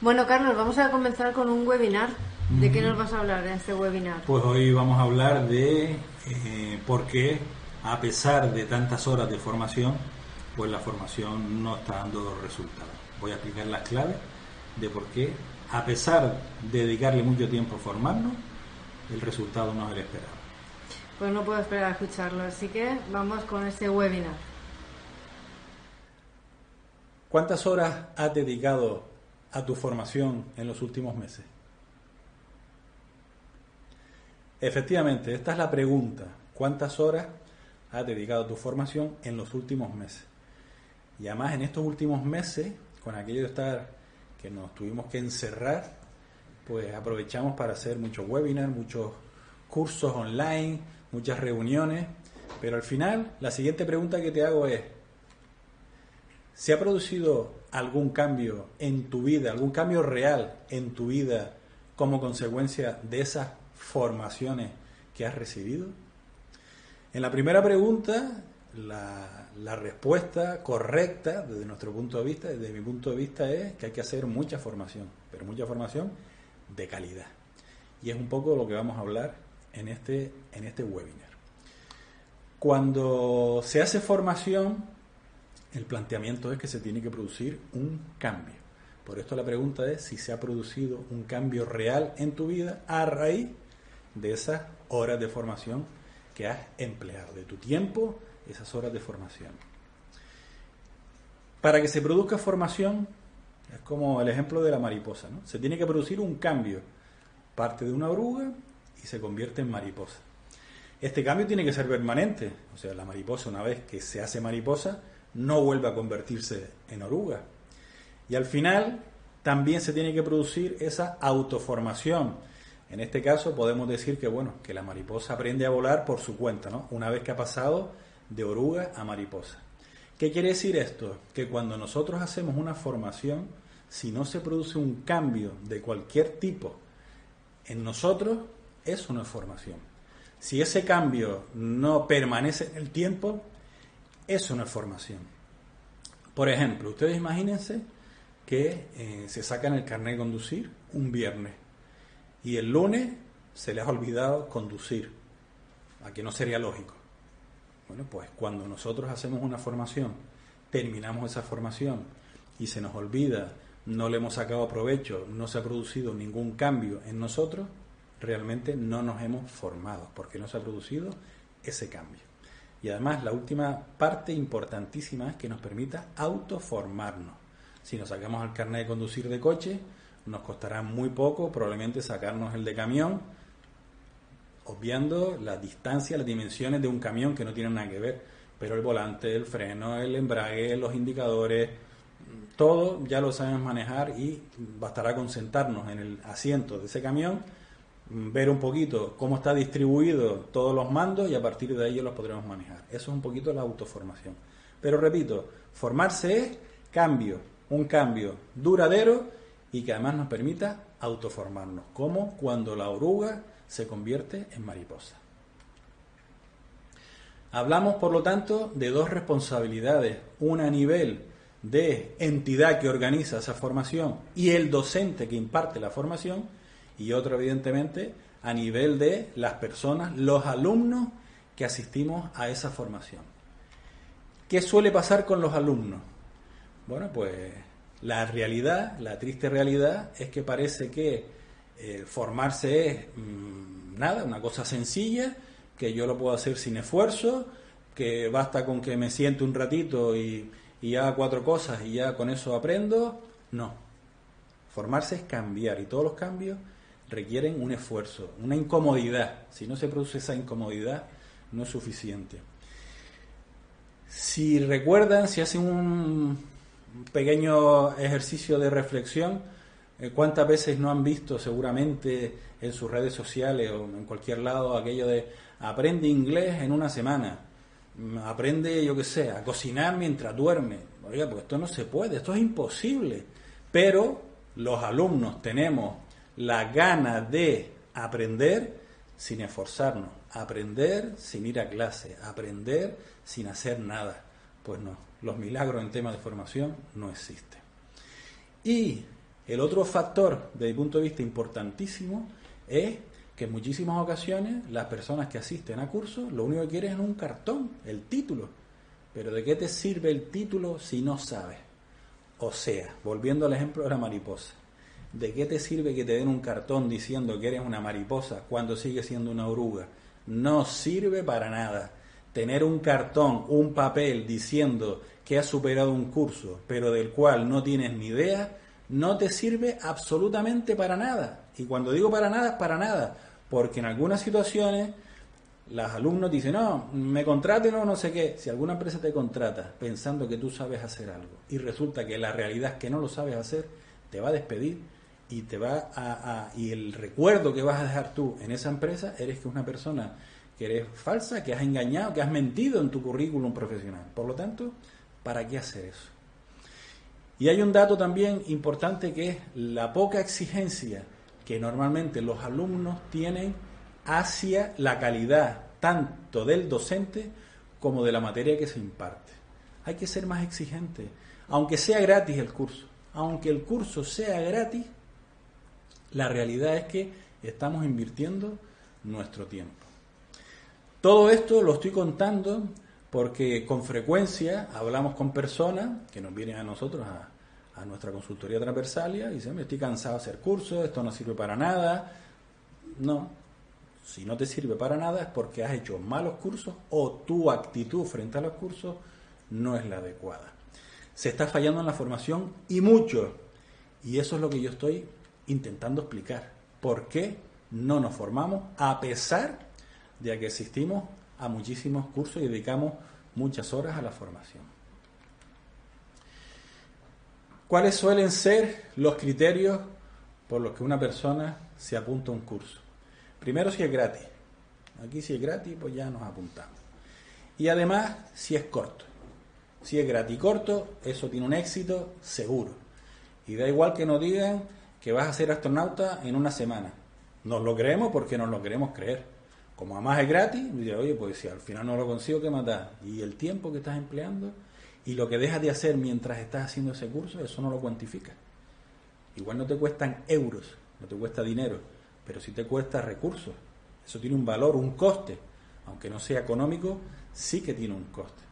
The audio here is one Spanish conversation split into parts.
Bueno, Carlos, vamos a comenzar con un webinar. ¿De qué nos vas a hablar en este webinar? Pues hoy vamos a hablar de eh, por qué, a pesar de tantas horas de formación, pues la formación no está dando resultados. Voy a explicar las claves de por qué, a pesar de dedicarle mucho tiempo a formarnos, el resultado no es el esperado. Pues no puedo esperar a escucharlo, así que vamos con este webinar. ¿Cuántas horas has dedicado a tu formación en los últimos meses? Efectivamente, esta es la pregunta. ¿Cuántas horas has dedicado a tu formación en los últimos meses? Y además en estos últimos meses, con aquello de estar que nos tuvimos que encerrar, pues aprovechamos para hacer muchos webinars, muchos cursos online, muchas reuniones. Pero al final, la siguiente pregunta que te hago es, ¿se ha producido algún cambio en tu vida, algún cambio real en tu vida como consecuencia de esas formaciones que has recibido? En la primera pregunta, la, respuesta correcta desde nuestro punto de vista, desde mi punto de vista, es que hay que hacer mucha formación, pero mucha formación de calidad. Y es un poco lo que vamos a hablar en este, en este webinar. Cuando se hace formación, el planteamiento es que se tiene que producir un cambio. Por esto la pregunta es si se ha producido un cambio real en tu vida a raíz de esas horas de formación que has empleado, de tu tiempo, esas horas de formación. Para que se produzca formación, es como el ejemplo de la mariposa, ¿no? Se tiene que producir un cambio. Parte de una oruga y se convierte en mariposa. Este cambio tiene que ser permanente. O sea, la mariposa, una vez que se hace mariposa, no vuelve a convertirse en oruga. Y al final también se tiene que producir esa autoformación. En este caso podemos decir que bueno, que la mariposa aprende a volar por su cuenta, ¿no? Una vez que ha pasado de oruga a mariposa. ¿Qué quiere decir esto? Que cuando nosotros hacemos una formación, si no se produce un cambio de cualquier tipo en nosotros, eso no es formación. Si ese cambio no permanece en el tiempo, eso no es formación. Por ejemplo, ustedes imagínense que eh, se sacan el carnet de conducir un viernes y el lunes se les ha olvidado conducir. ¿A no sería lógico? Bueno, pues cuando nosotros hacemos una formación, terminamos esa formación y se nos olvida, no le hemos sacado provecho, no se ha producido ningún cambio en nosotros, realmente no nos hemos formado porque no se ha producido ese cambio. Y además la última parte importantísima es que nos permita autoformarnos. Si nos sacamos el carnet de conducir de coche, nos costará muy poco probablemente sacarnos el de camión, obviando la distancia, las dimensiones de un camión que no tienen nada que ver. Pero el volante, el freno, el embrague, los indicadores, todo ya lo sabemos manejar y bastará con sentarnos en el asiento de ese camión ver un poquito cómo está distribuido todos los mandos y a partir de ahí los podremos manejar. Eso es un poquito la autoformación. Pero repito, formarse es cambio, un cambio duradero y que además nos permita autoformarnos, como cuando la oruga se convierte en mariposa. Hablamos, por lo tanto, de dos responsabilidades, una a nivel de entidad que organiza esa formación y el docente que imparte la formación, y otro evidentemente a nivel de las personas, los alumnos que asistimos a esa formación. ¿Qué suele pasar con los alumnos? Bueno, pues la realidad, la triste realidad es que parece que eh, formarse es mm, nada, una cosa sencilla, que yo lo puedo hacer sin esfuerzo, que basta con que me siente un ratito y, y haga cuatro cosas y ya con eso aprendo. No. Formarse es cambiar y todos los cambios requieren un esfuerzo, una incomodidad. Si no se produce esa incomodidad, no es suficiente. Si recuerdan, si hacen un pequeño ejercicio de reflexión, eh, ¿cuántas veces no han visto seguramente en sus redes sociales o en cualquier lado aquello de aprende inglés en una semana? Mm, aprende, yo qué sé, a cocinar mientras duerme. Oiga, pues esto no se puede, esto es imposible. Pero los alumnos tenemos la gana de aprender sin esforzarnos, aprender sin ir a clase, aprender sin hacer nada. Pues no, los milagros en tema de formación no existen. Y El otro factor, desde mi punto de vista importantísimo, es que en muchísimas ocasiones las personas que asisten a cursos lo único que quieren es un cartón, el título. Pero ¿de qué te sirve el título si no sabes? O sea, volviendo al ejemplo de la mariposa, ¿de qué te sirve que te den un cartón diciendo que eres una mariposa cuando sigues siendo una oruga? No sirve para nada. Tener un cartón, un papel diciendo que has superado un curso, pero del cual no tienes ni idea, no te sirve absolutamente para nada. Y cuando digo para nada, es para nada. Porque en algunas situaciones los alumnos dicen, no, me contraten o no sé qué. Si alguna empresa te contrata pensando que tú sabes hacer algo y resulta que la realidad es que no lo sabes hacer, te va a despedir y te va a, y el recuerdo que vas a dejar tú en esa empresa eres que una persona que eres falsa, que has engañado, que has mentido en tu currículum profesional. Por lo tanto, ¿para qué hacer eso? Y hay un dato también importante que es la poca exigencia que normalmente los alumnos tienen hacia la calidad tanto del docente como de la materia que se imparte. Hay que ser más exigente, aunque sea gratis el curso. Aunque el curso sea gratis, la realidad es que estamos invirtiendo nuestro tiempo. Todo esto lo estoy contando porque con frecuencia hablamos con personas que nos vienen a nosotros a, nuestra consultoría transversalia y dicen, estoy cansado de hacer cursos, esto no sirve para nada. No, si no te sirve para nada es porque has hecho malos cursos o tu actitud frente a los cursos no es la adecuada. Se está fallando en la formación y mucho. Y eso es lo que yo estoy intentando explicar. ¿Por qué no nos formamos a pesar de que asistimos a muchísimos cursos y dedicamos muchas horas a la formación? ¿Cuáles suelen ser los criterios por los que una persona se apunta a un curso? Primero, si es gratis. Aquí si es gratis, pues ya nos apuntamos. Y además, si es corto. Si es gratis y corto, eso tiene un éxito seguro. Y da igual que nos digan que vas a ser astronauta en una semana. Nos lo creemos porque nos lo queremos creer. Como además es gratis, oye, pues si al final no lo consigo, ¿qué matar? Y el tiempo que estás empleando y lo que dejas de hacer mientras estás haciendo ese curso, eso no lo cuantifica. Igual no te cuestan euros, no te cuesta dinero, pero sí te cuesta recursos. Eso tiene un valor, un coste. Aunque no sea económico, sí que tiene un coste.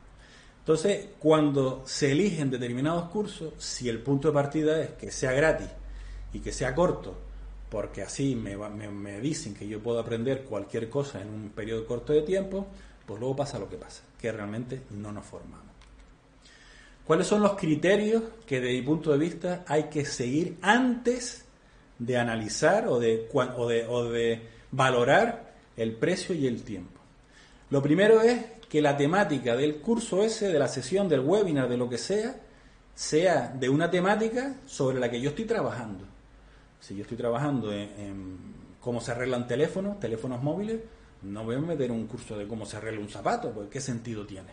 Entonces, cuando se eligen determinados cursos, si el punto de partida es que sea gratis y que sea corto, porque así me, me, dicen que yo puedo aprender cualquier cosa en un periodo corto de tiempo, pues luego pasa lo que pasa, que realmente no nos formamos. ¿Cuáles son los criterios que desde mi punto de vista hay que seguir antes de analizar o de, o de, o de valorar el precio y el tiempo? Lo primero es que la temática del curso ese, de la sesión, del webinar, de lo que sea, sea de una temática sobre la que yo estoy trabajando. Si yo estoy trabajando en, cómo se arreglan teléfonos, teléfonos móviles, no voy a meter un curso de cómo se arregla un zapato, porque ¿qué sentido tiene?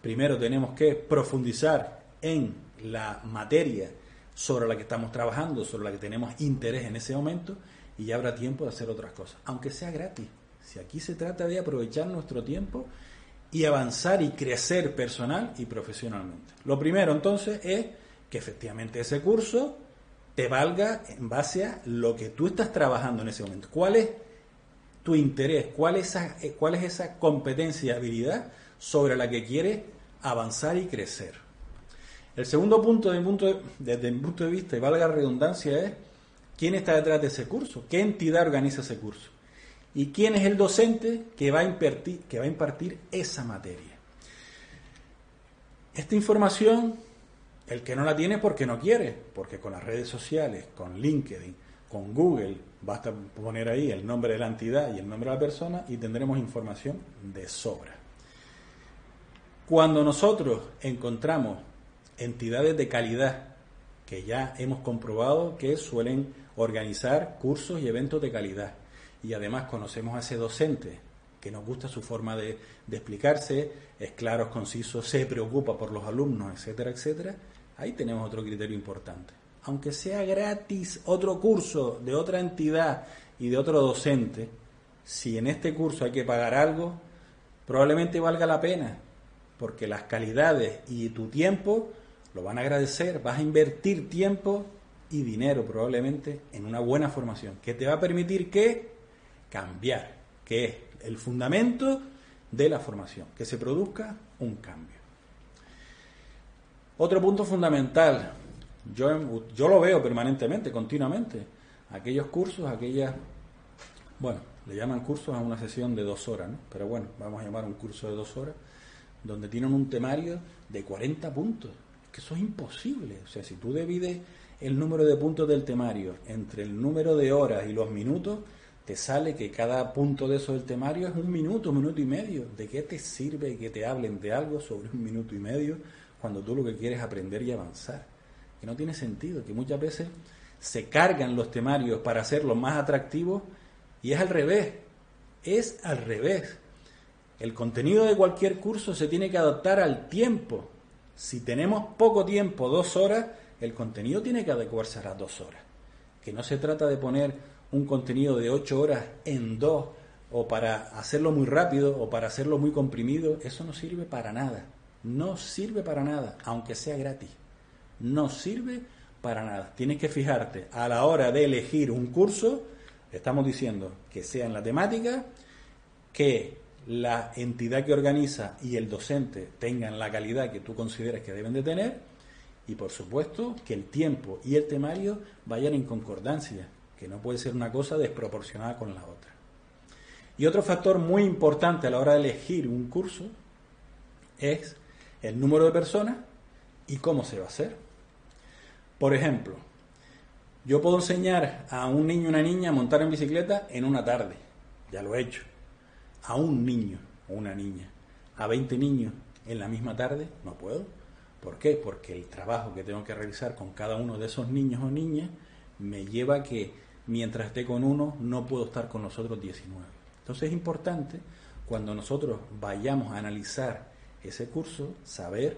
Primero tenemos que profundizar en la materia sobre la que estamos trabajando, sobre la que tenemos interés en ese momento, y ya habrá tiempo de hacer otras cosas, aunque sea gratis. Si aquí se trata de aprovechar nuestro tiempo y avanzar y crecer personal y profesionalmente. Lo primero entonces es que efectivamente ese curso te valga en base a lo que tú estás trabajando en ese momento. ¿Cuál es tu interés? ¿Cuál es esa, eh, competencia y habilidad sobre la que quieres avanzar y crecer? El segundo punto, desde mi punto desde mi punto de vista, y valga la redundancia, es quién está detrás de ese curso, qué entidad organiza ese curso y quién es el docente que va a impartir esa materia. Esta información, el que no la tiene porque no quiere, porque con las redes sociales, con LinkedIn, con Google, basta poner ahí el nombre de la entidad y el nombre de la persona y tendremos información de sobra. Cuando nosotros encontramos entidades de calidad que ya hemos comprobado que suelen organizar cursos y eventos de calidad, y además conocemos a ese docente que nos gusta su forma de, explicarse, es claro, es conciso, se preocupa por los alumnos, etcétera, etcétera, ahí tenemos otro criterio importante. Aunque sea gratis otro curso de otra entidad y de otro docente, si en este curso hay que pagar algo, probablemente valga la pena, porque las calidades y tu tiempo lo van a agradecer, vas a invertir tiempo y dinero probablemente en una buena formación, que te va a permitir que cambiar, que es el fundamento de la formación, que se produzca un cambio. Otro punto fundamental, yo, yo lo veo permanentemente, continuamente, aquellos cursos, aquellas, bueno, le llaman cursos a una sesión de dos horas, ¿no? pero bueno, vamos a llamar un curso de dos horas, donde tienen un temario de 40 puntos, que eso es imposible, o sea, si tú divides el número de puntos del temario entre el número de horas y los minutos, te sale que cada punto de eso del temario es un minuto, un minuto y medio. ¿De qué te sirve que te hablen de algo sobre un minuto y medio cuando tú lo que quieres es aprender y avanzar? Que no tiene sentido, que muchas veces se cargan los temarios para hacerlos más atractivos y es al revés, es al revés. El contenido de cualquier curso se tiene que adaptar al tiempo. Si tenemos poco tiempo, dos horas, el contenido tiene que adecuarse a las dos horas. Que no se trata de poner un contenido de ocho horas en dos o para hacerlo muy rápido o para hacerlo muy comprimido, eso no sirve para nada. No sirve para nada, aunque sea gratis. No sirve para nada. Tienes que fijarte a la hora de elegir un curso, estamos diciendo que sea en la temática, que la entidad que organiza y el docente tengan la calidad que tú consideres que deben de tener y por supuesto que el tiempo y el temario vayan en concordancia, que no puede ser una cosa desproporcionada con la otra. Y otro factor muy importante a la hora de elegir un curso es el número de personas y cómo se va a hacer. Por ejemplo, yo puedo enseñar a un niño o una niña a montar en bicicleta en una tarde, ya lo he hecho. A un niño o una niña, a 20 niños en la misma tarde, no puedo ¿Por qué? Porque el trabajo que tengo que realizar con cada uno de esos niños o niñas me lleva a que mientras esté con uno no puedo estar con los otros 19. Entonces es importante cuando nosotros vayamos a analizar ese curso saber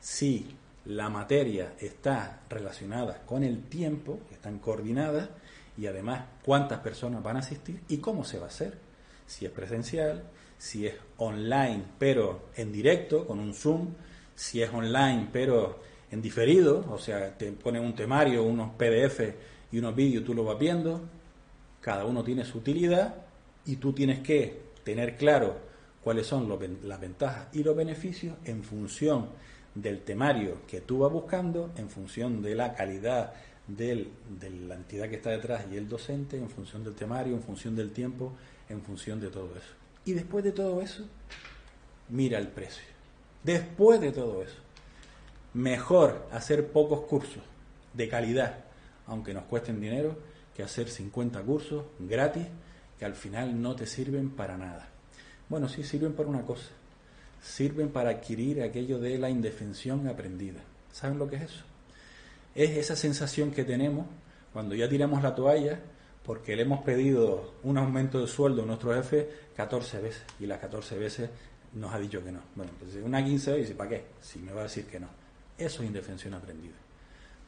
si la materia está relacionada con el tiempo, están coordinadas y además cuántas personas van a asistir y cómo se va a hacer. Si es presencial, si es online pero en directo con un Zoom, si es online, pero en diferido, o sea, te ponen un temario, unos PDF y unos vídeos, tú lo vas viendo, cada uno tiene su utilidad y tú tienes que tener claro cuáles son las ventajas y los beneficios en función del temario que tú vas buscando, en función de la calidad de la entidad que está detrás y el docente, en función del temario, en función del tiempo, en función de todo eso. Y después de todo eso, mira el precio. Después de todo eso, mejor hacer pocos cursos de calidad, aunque nos cuesten dinero, que hacer 50 cursos gratis que al final no te sirven para nada. Bueno, sí sirven para una cosa. Sirven para adquirir aquello de la indefensión aprendida. ¿Saben lo que es eso? Es esa sensación que tenemos cuando ya tiramos la toalla porque le hemos pedido un aumento de sueldo a nuestro jefe 14 veces y las 14 veces nos ha dicho que no. Bueno, pues una 15 dice, ¿para qué? Si me va a decir que no. Eso es indefensión aprendida.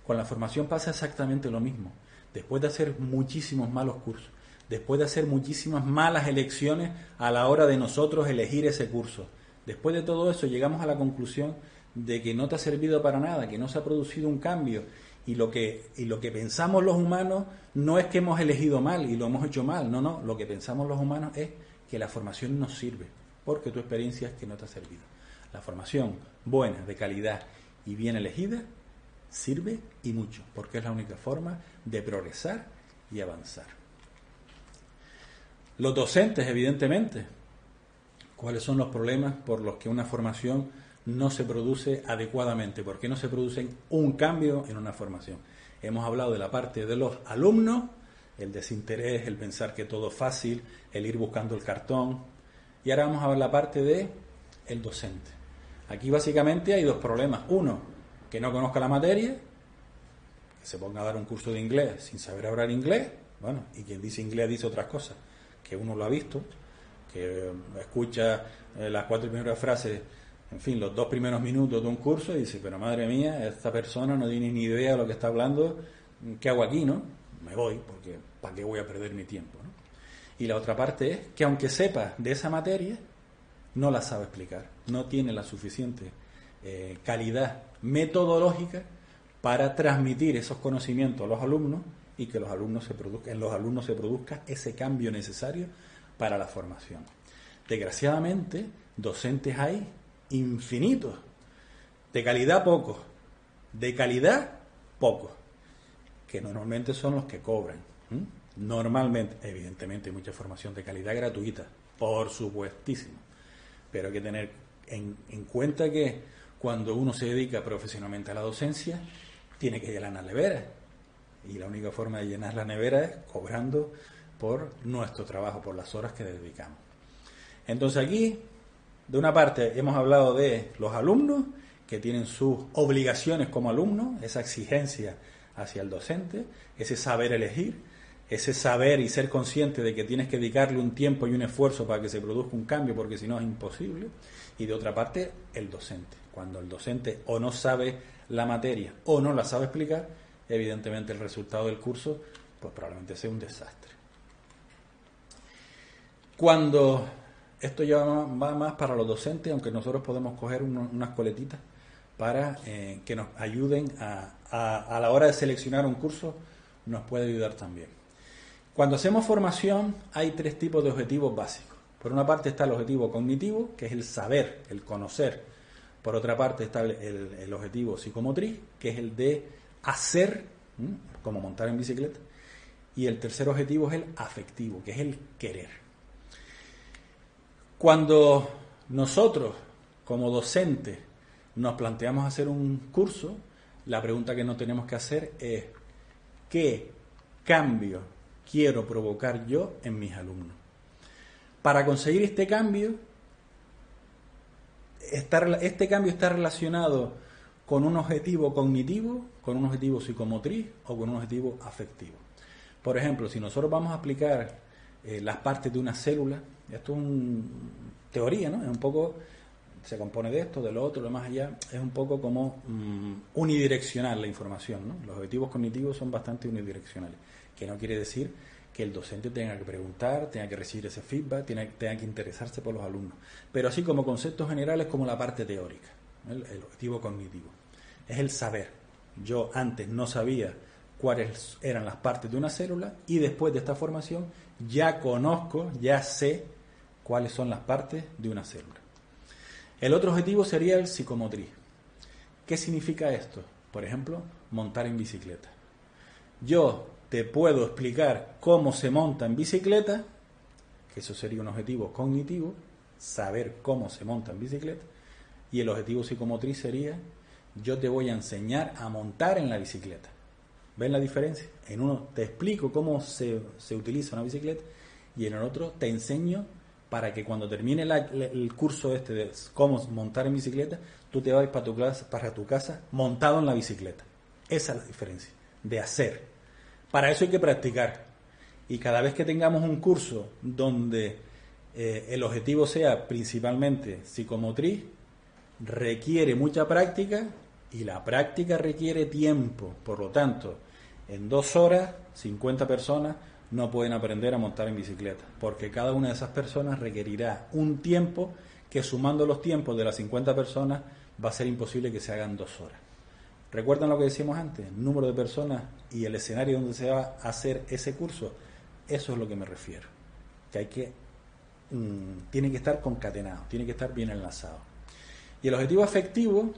Con la formación pasa exactamente lo mismo. Después de hacer muchísimos malos cursos, después de hacer muchísimas malas elecciones a la hora de nosotros elegir ese curso, después de todo eso llegamos a la conclusión de que no te ha servido para nada, que no se ha producido un cambio y lo que y lo que pensamos los humanos no es que hemos elegido mal y lo hemos hecho mal, no, no, lo que pensamos los humanos es que la formación nos sirve porque tu experiencia es que no te ha servido. La formación buena, de calidad y bien elegida sirve y mucho, porque es la única forma de progresar y avanzar. Los docentes, evidentemente, ¿cuáles son los problemas por los que una formación no se produce adecuadamente? ¿Por qué no se produce un cambio en una formación? Hemos hablado de la parte de los alumnos, el desinterés, el pensar que todo es fácil, el ir buscando el cartón, y ahora vamos a ver la parte de el docente. Aquí básicamente hay dos problemas. Uno, que no conozca la materia, que se ponga a dar un curso de inglés sin saber hablar inglés. Bueno, y quien dice inglés dice otras cosas, que uno lo ha visto, que escucha eh, las cuatro primeras frases, en fin, los dos primeros minutos de un curso y dice, pero madre mía, esta persona no tiene ni idea de lo que está hablando, ¿qué hago aquí, no? Me voy, porque ¿para qué voy a perder mi tiempo? ¿no? Y la otra parte es que aunque sepa de esa materia, no la sabe explicar, no tiene la suficiente eh, calidad metodológica para transmitir esos conocimientos a los alumnos y que los alumnos se produzca, en los alumnos se produzca ese cambio necesario para la formación. Desgraciadamente, docentes hay infinitos, de calidad pocos, de calidad pocos, que normalmente son los que cobran. Normalmente, evidentemente, hay mucha formación de calidad gratuita, por supuestísimo, pero hay que tener en, en cuenta que cuando uno se dedica profesionalmente a la docencia, tiene que llenar la nevera. Y la única forma de llenar la nevera es cobrando por nuestro trabajo, por las horas que dedicamos. Entonces aquí, de una parte, hemos hablado de los alumnos que tienen sus obligaciones como alumnos, esa exigencia hacia el docente, ese saber elegir, ese saber y ser consciente de que tienes que dedicarle un tiempo y un esfuerzo para que se produzca un cambio, porque si no es imposible. Y de otra parte, el docente. Cuando el docente o no sabe la materia o no la sabe explicar, evidentemente el resultado del curso pues probablemente sea un desastre. Cuando esto ya va más para los docentes, aunque nosotros podemos coger unas coletitas para eh, que nos ayuden a, a, la hora de seleccionar un curso, nos puede ayudar también. Cuando hacemos formación hay tres tipos de objetivos básicos. Por una parte está el objetivo cognitivo, que es el saber, el conocer. Por otra parte está el, objetivo psicomotriz, que es el de hacer, como montar en bicicleta. Y el tercer objetivo es el afectivo, que es el querer. Cuando nosotros, como docentes, nos planteamos hacer un curso, la pregunta que no tenemos que hacer es, ¿qué cambio quiero provocar yo en mis alumnos? Para conseguir este cambio, este cambio está relacionado con un objetivo cognitivo, con un objetivo psicomotriz o con un objetivo afectivo. Por ejemplo, si nosotros vamos a aplicar eh, las partes de una célula, esto es una teoría, ¿no? Es un poco se compone de esto, de lo otro, lo más allá, es un poco como mm, unidireccional la información. ¿no? Los objetivos cognitivos son bastante unidireccionales, que no quiere decir que el docente tenga que preguntar, tenga que recibir ese feedback, tenga, tenga que interesarse por los alumnos. Pero así como conceptos generales como la parte teórica, el, objetivo cognitivo. Es el saber. Yo antes no sabía cuáles eran las partes de una célula y después de esta formación ya conozco, ya sé cuáles son las partes de una célula. El otro objetivo sería el psicomotriz. ¿Qué significa esto? Por ejemplo, montar en bicicleta. Yo te puedo explicar cómo se monta en bicicleta, que eso sería un objetivo cognitivo, saber cómo se monta en bicicleta, y el objetivo psicomotriz sería, yo te voy a enseñar a montar en la bicicleta. ¿Ven la diferencia? En uno te explico cómo se, se utiliza una bicicleta y en el otro te enseño para que cuando termine el curso este de cómo montar en bicicleta, tú te vayas para tu, casa, para tu casa montado en la bicicleta. Esa es la diferencia, de hacer. Para eso hay que practicar. Y cada vez que tengamos un curso donde eh, el objetivo sea principalmente psicomotriz, requiere mucha práctica y la práctica requiere tiempo. Por lo tanto, en dos horas, 50 personas no pueden aprender a montar en bicicleta, porque cada una de esas personas requerirá un tiempo que sumando los tiempos de las 50 personas va a ser imposible que se hagan dos horas. ¿Recuerdan lo que decíamos antes? Número de personas y el escenario donde se va a hacer ese curso. Eso es lo que me refiero. Que hay que, mm, tiene que estar concatenado, tiene que estar bien enlazado. Y el objetivo afectivo,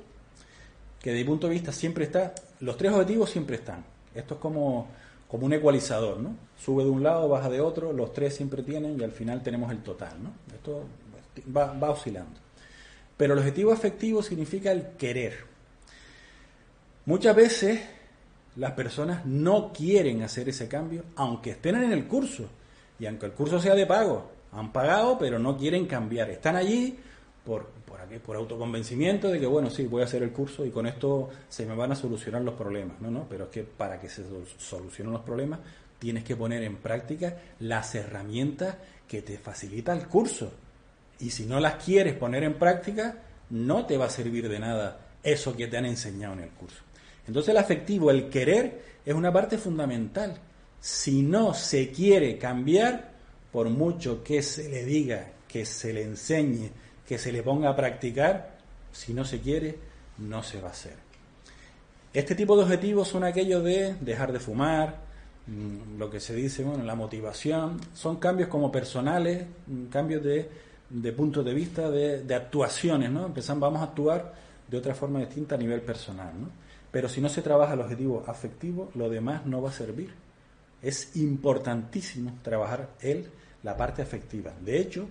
que de mi punto de vista siempre está, los tres objetivos siempre están. Esto es como como un ecualizador, ¿no? Sube de un lado, baja de otro, los tres siempre tienen y al final tenemos el total, ¿no? Esto va, va oscilando. Pero el objetivo afectivo significa el querer. Muchas veces las personas no quieren hacer ese cambio, aunque estén en el curso y aunque el curso sea de pago. Han pagado, pero no quieren cambiar. Están allí por, por, autoconvencimiento de que, bueno, sí, voy a hacer el curso y con esto se me van a solucionar los problemas. No, no, pero es que para que se solucionen los problemas tienes que poner en práctica las herramientas que te facilita el curso. Y si no las quieres poner en práctica, no te va a servir de nada eso que te han enseñado en el curso. Entonces el afectivo, el querer, es una parte fundamental. Si no se quiere cambiar, por mucho que se le diga, que se le enseñe, que se le ponga a practicar, si no se quiere, no se va a hacer. Este tipo de objetivos son aquellos de dejar de fumar, mm, lo que se dice, bueno, la motivación, son cambios como personales, mm, cambios de, de punto de vista, de, de actuaciones, ¿no? Empezamos, vamos a actuar de otra forma distinta a nivel personal, ¿no? Pero si no se trabaja el objetivo afectivo, lo demás no va a servir. Es importantísimo trabajar el, la parte afectiva. De hecho,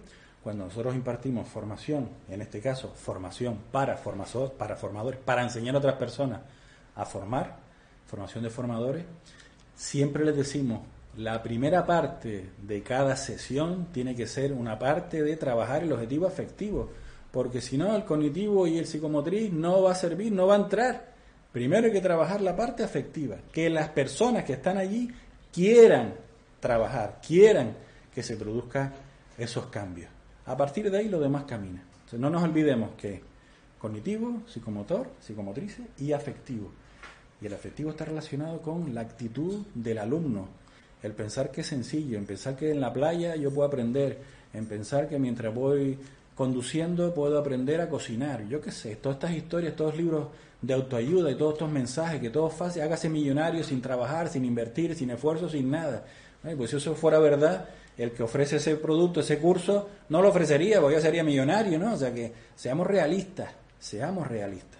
cuando nosotros impartimos formación, en este caso formación para, para formadores, para enseñar a otras personas a formar, formación de formadores, siempre les decimos, la primera parte de cada sesión tiene que ser una parte de trabajar el objetivo afectivo, porque si no, el cognitivo y el psicomotriz no va a servir, no va a entrar. Primero hay que trabajar la parte afectiva, que las personas que están allí quieran trabajar, quieran que se produzcan esos cambios. A partir de ahí lo demás camina. no nos olvidemos que cognitivo, psicomotor, psicomotriz y afectivo. Y el afectivo está relacionado con la actitud del alumno, el pensar que es sencillo, en pensar que en la playa yo puedo aprender, en pensar que mientras voy conduciendo puedo aprender a cocinar, yo qué sé, todas estas historias, todos los libros de autoayuda y todos estos mensajes, que todo es fácil, hágase millonario sin trabajar, sin invertir, sin esfuerzo, sin nada. Pues si eso fuera verdad, el que ofrece ese producto, ese curso, no lo ofrecería porque ya sería millonario, ¿no? O sea que seamos realistas, seamos realistas.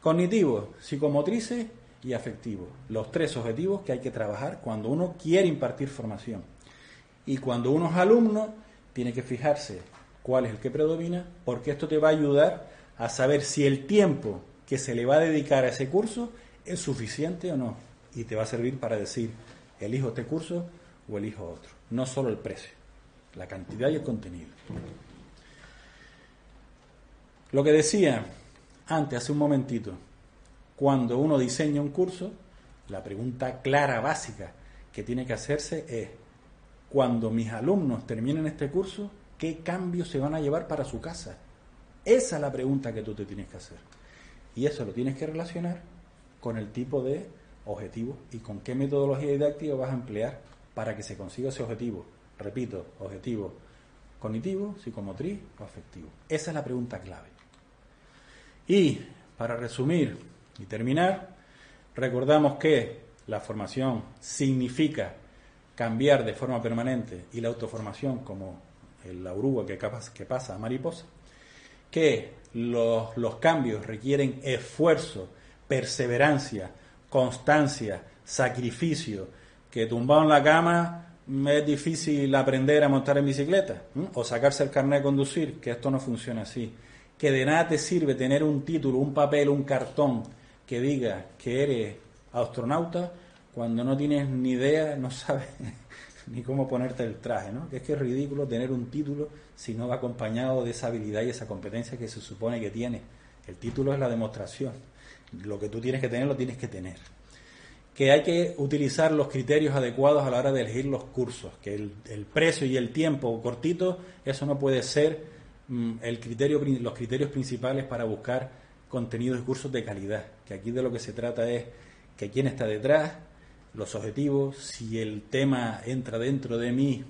Cognitivo, psicomotrices y afectivo. Los tres objetivos que hay que trabajar cuando uno quiere impartir formación. Y cuando uno es alumno, tiene que fijarse cuál es el que predomina, porque esto te va a ayudar a saber si el tiempo que se le va a dedicar a ese curso es suficiente o no. Y te va a servir para decir, elijo este curso o elijo otro. No solo el precio, la cantidad y el contenido. Lo que decía antes, hace un momentito, cuando uno diseña un curso, la pregunta clara, básica, que tiene que hacerse es, cuando mis alumnos terminen este curso, ¿qué cambios se van a llevar para su casa? Esa es la pregunta que tú te tienes que hacer. Y eso lo tienes que relacionar con el tipo de objetivo y con qué metodología didáctica vas a emplear para que se consiga ese objetivo. Repito, objetivo cognitivo, psicomotriz o afectivo. Esa es la pregunta clave. Y para resumir y terminar, recordamos que la formación significa cambiar de forma permanente y la autoformación como la oruga que, pasa a mariposa, que los cambios requieren esfuerzo, perseverancia, constancia, sacrificio, que tumbado en la cama es difícil aprender a montar en bicicleta o sacarse el carnet de conducir, que esto no funciona así. Que de nada te sirve tener un título, un papel, un cartón que diga que eres astronauta cuando no tienes ni idea, no sabes ni cómo ponerte el traje, ¿no? Que es que es ridículo tener un título si no va acompañado de esa habilidad y esa competencia que se supone que tiene. El título es la demostración. Lo que tú tienes que tener lo tienes que tener que hay que utilizar los criterios adecuados a la hora de elegir los cursos, que el, precio y el tiempo cortito, eso no puede ser mm, el criterio, los criterios principales para buscar contenidos y cursos de calidad, que aquí de lo que se trata es que quién está detrás, los objetivos, si el tema entra dentro de mi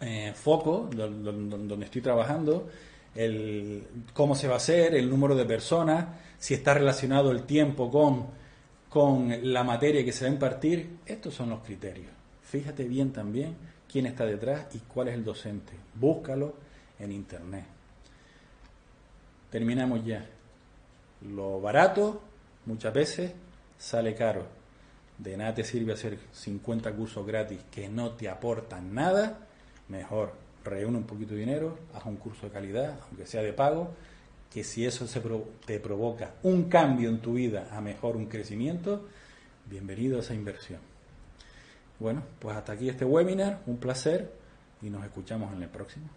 eh, foco, donde estoy trabajando, el, cómo se va a hacer, el número de personas, si está relacionado el tiempo con con la materia que se va a impartir, estos son los criterios. Fíjate bien también quién está detrás y cuál es el docente. Búscalo en internet. Terminamos ya. Lo barato muchas veces sale caro. De nada te sirve hacer 50 cursos gratis que no te aportan nada. Mejor reúne un poquito de dinero, haz un curso de calidad, aunque sea de pago, que si eso se te provoca un cambio en tu vida a mejor, un crecimiento, bienvenido a esa inversión. Bueno, pues hasta aquí este webinar, un placer y nos escuchamos en el próximo.